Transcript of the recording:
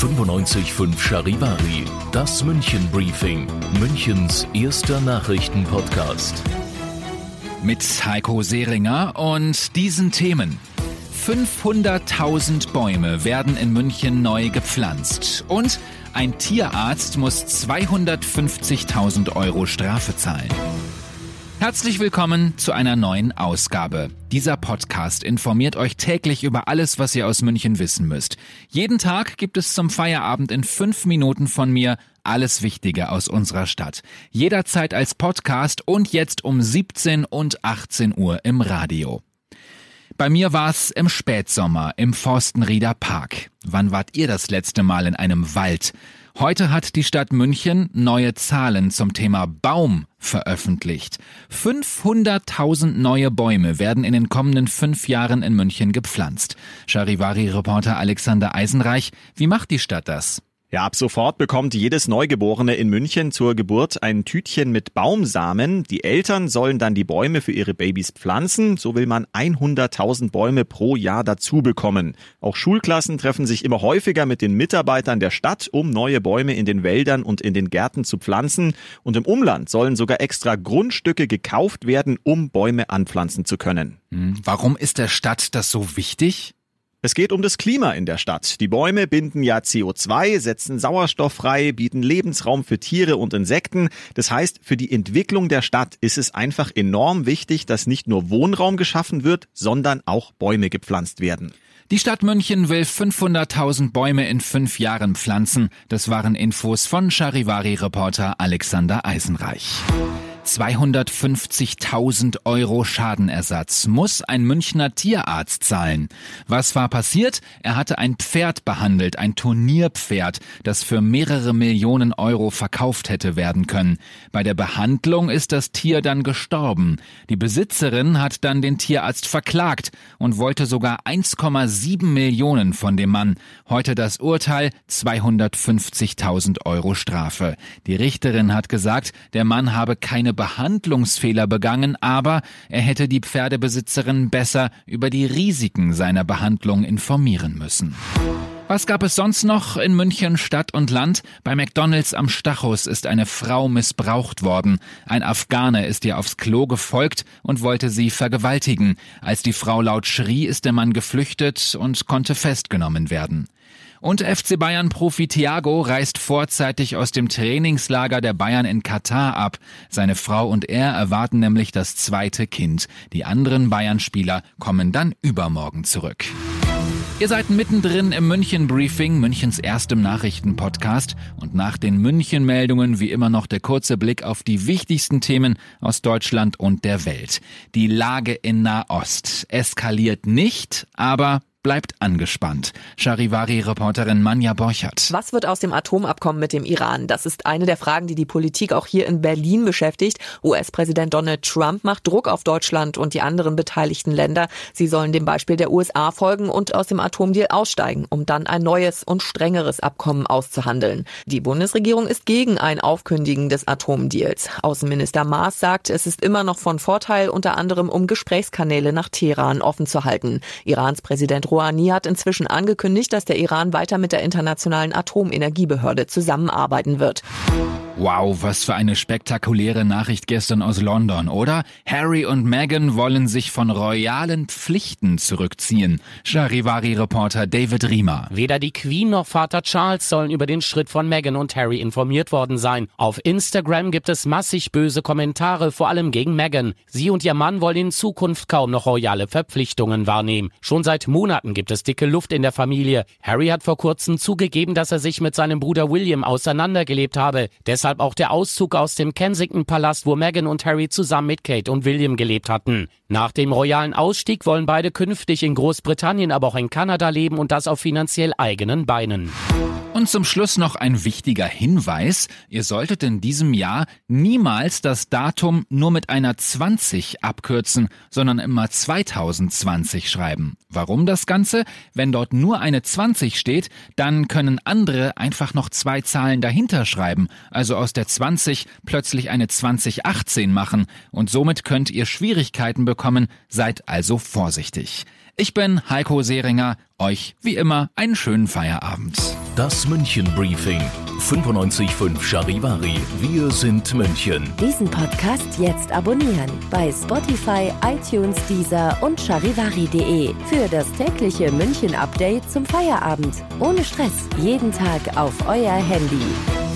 95.5 Charivari, das München Briefing, Münchens erster Nachrichtenpodcast. Mit Heiko Seringer und diesen Themen. 500.000 Bäume werden in München neu gepflanzt und ein Tierarzt muss 250.000 Euro Strafe zahlen. Herzlich willkommen zu einer neuen Ausgabe. Dieser Podcast informiert euch täglich über alles, was ihr aus München wissen müsst. Jeden Tag gibt es zum Feierabend in fünf Minuten von mir alles Wichtige aus unserer Stadt. Jederzeit als Podcast und jetzt um 17 und 18 Uhr im Radio. Bei mir war's im Spätsommer im Forstenrieder Park. Wann wart ihr das letzte Mal in einem Wald? Heute hat die Stadt München neue Zahlen zum Thema Baum veröffentlicht. 500.000 neue Bäume werden in den kommenden fünf Jahren in München gepflanzt. Charivari-Reporter Alexander Eisenreich, wie macht die Stadt das? Ja, ab sofort bekommt jedes Neugeborene in München zur Geburt ein Tütchen mit Baumsamen. Die Eltern sollen dann die Bäume für ihre Babys pflanzen. So will man 100.000 Bäume pro Jahr dazu bekommen. Auch Schulklassen treffen sich immer häufiger mit den Mitarbeitern der Stadt, um neue Bäume in den Wäldern und in den Gärten zu pflanzen. Und im Umland sollen sogar extra Grundstücke gekauft werden, um Bäume anpflanzen zu können. Hm, warum ist der Stadt das so wichtig? Es geht um das Klima in der Stadt. Die Bäume binden ja CO2, setzen Sauerstoff frei, bieten Lebensraum für Tiere und Insekten. Das heißt, für die Entwicklung der Stadt ist es einfach enorm wichtig, dass nicht nur Wohnraum geschaffen wird, sondern auch Bäume gepflanzt werden. Die Stadt München will 500.000 Bäume in fünf Jahren pflanzen. Das waren Infos von Charivari-Reporter Alexander Eisenreich. 250.000 Euro Schadenersatz muss ein Münchner Tierarzt zahlen. Was war passiert? Er hatte ein Pferd behandelt, ein Turnierpferd, das für mehrere Millionen Euro verkauft hätte werden können. Bei der Behandlung ist das Tier dann gestorben. Die Besitzerin hat dann den Tierarzt verklagt und wollte sogar 1,7 Millionen von dem Mann. Heute das Urteil 250.000 Euro Strafe. Die Richterin hat gesagt, der Mann habe keine Behandlungsfehler begangen, aber er hätte die Pferdebesitzerin besser über die Risiken seiner Behandlung informieren müssen. Was gab es sonst noch in München Stadt und Land? Bei McDonalds am Stachus ist eine Frau missbraucht worden. Ein Afghane ist ihr aufs Klo gefolgt und wollte sie vergewaltigen. Als die Frau laut schrie, ist der Mann geflüchtet und konnte festgenommen werden. Und FC Bayern Profi Thiago reist vorzeitig aus dem Trainingslager der Bayern in Katar ab. Seine Frau und er erwarten nämlich das zweite Kind. Die anderen Bayern-Spieler kommen dann übermorgen zurück. Ihr seid mittendrin im München Briefing, Münchens erstem Nachrichtenpodcast und nach den München Meldungen wie immer noch der kurze Blick auf die wichtigsten Themen aus Deutschland und der Welt. Die Lage in Nahost eskaliert nicht, aber bleibt angespannt. Charivari-Reporterin Manja Borchert. Was wird aus dem Atomabkommen mit dem Iran? Das ist eine der Fragen, die die Politik auch hier in Berlin beschäftigt. US-Präsident Donald Trump macht Druck auf Deutschland und die anderen beteiligten Länder. Sie sollen dem Beispiel der USA folgen und aus dem Atomdeal aussteigen, um dann ein neues und strengeres Abkommen auszuhandeln. Die Bundesregierung ist gegen ein Aufkündigen des Atomdeals. Außenminister Maas sagt, es ist immer noch von Vorteil, unter anderem um Gesprächskanäle nach Teheran offen zu halten. Irans Präsident Rouhani hat inzwischen angekündigt, dass der Iran weiter mit der Internationalen Atomenergiebehörde zusammenarbeiten wird. Wow, was für eine spektakuläre Nachricht gestern aus London, oder? Harry und Meghan wollen sich von royalen Pflichten zurückziehen. Charivari-Reporter David Riemer. Weder die Queen noch Vater Charles sollen über den Schritt von Meghan und Harry informiert worden sein. Auf Instagram gibt es massig böse Kommentare, vor allem gegen Meghan. Sie und ihr Mann wollen in Zukunft kaum noch royale Verpflichtungen wahrnehmen. Schon seit Monaten gibt es dicke Luft in der Familie. Harry hat vor kurzem zugegeben, dass er sich mit seinem Bruder William auseinandergelebt habe. Deshalb deshalb auch der Auszug aus dem Kensington-Palast, wo Meghan und Harry zusammen mit Kate und William gelebt hatten. Nach dem royalen Ausstieg wollen beide künftig in Großbritannien, aber auch in Kanada leben und das auf finanziell eigenen Beinen. Und zum Schluss noch ein wichtiger Hinweis. Ihr solltet in diesem Jahr niemals das Datum nur mit einer 20 abkürzen, sondern immer 2020 schreiben. Warum das Ganze? Wenn dort nur eine 20 steht, dann können andere einfach noch zwei Zahlen dahinter schreiben, also aus der 20 plötzlich eine 2018 machen und somit könnt ihr Schwierigkeiten bekommen, seid also vorsichtig. Ich bin Heiko Seringer. Euch wie immer einen schönen Feierabend. Das München Briefing. 95.5 Charivari. Wir sind München. Diesen Podcast jetzt abonnieren bei Spotify, iTunes, Deezer und charivari.de für das tägliche München Update zum Feierabend. Ohne Stress. Jeden Tag auf euer Handy.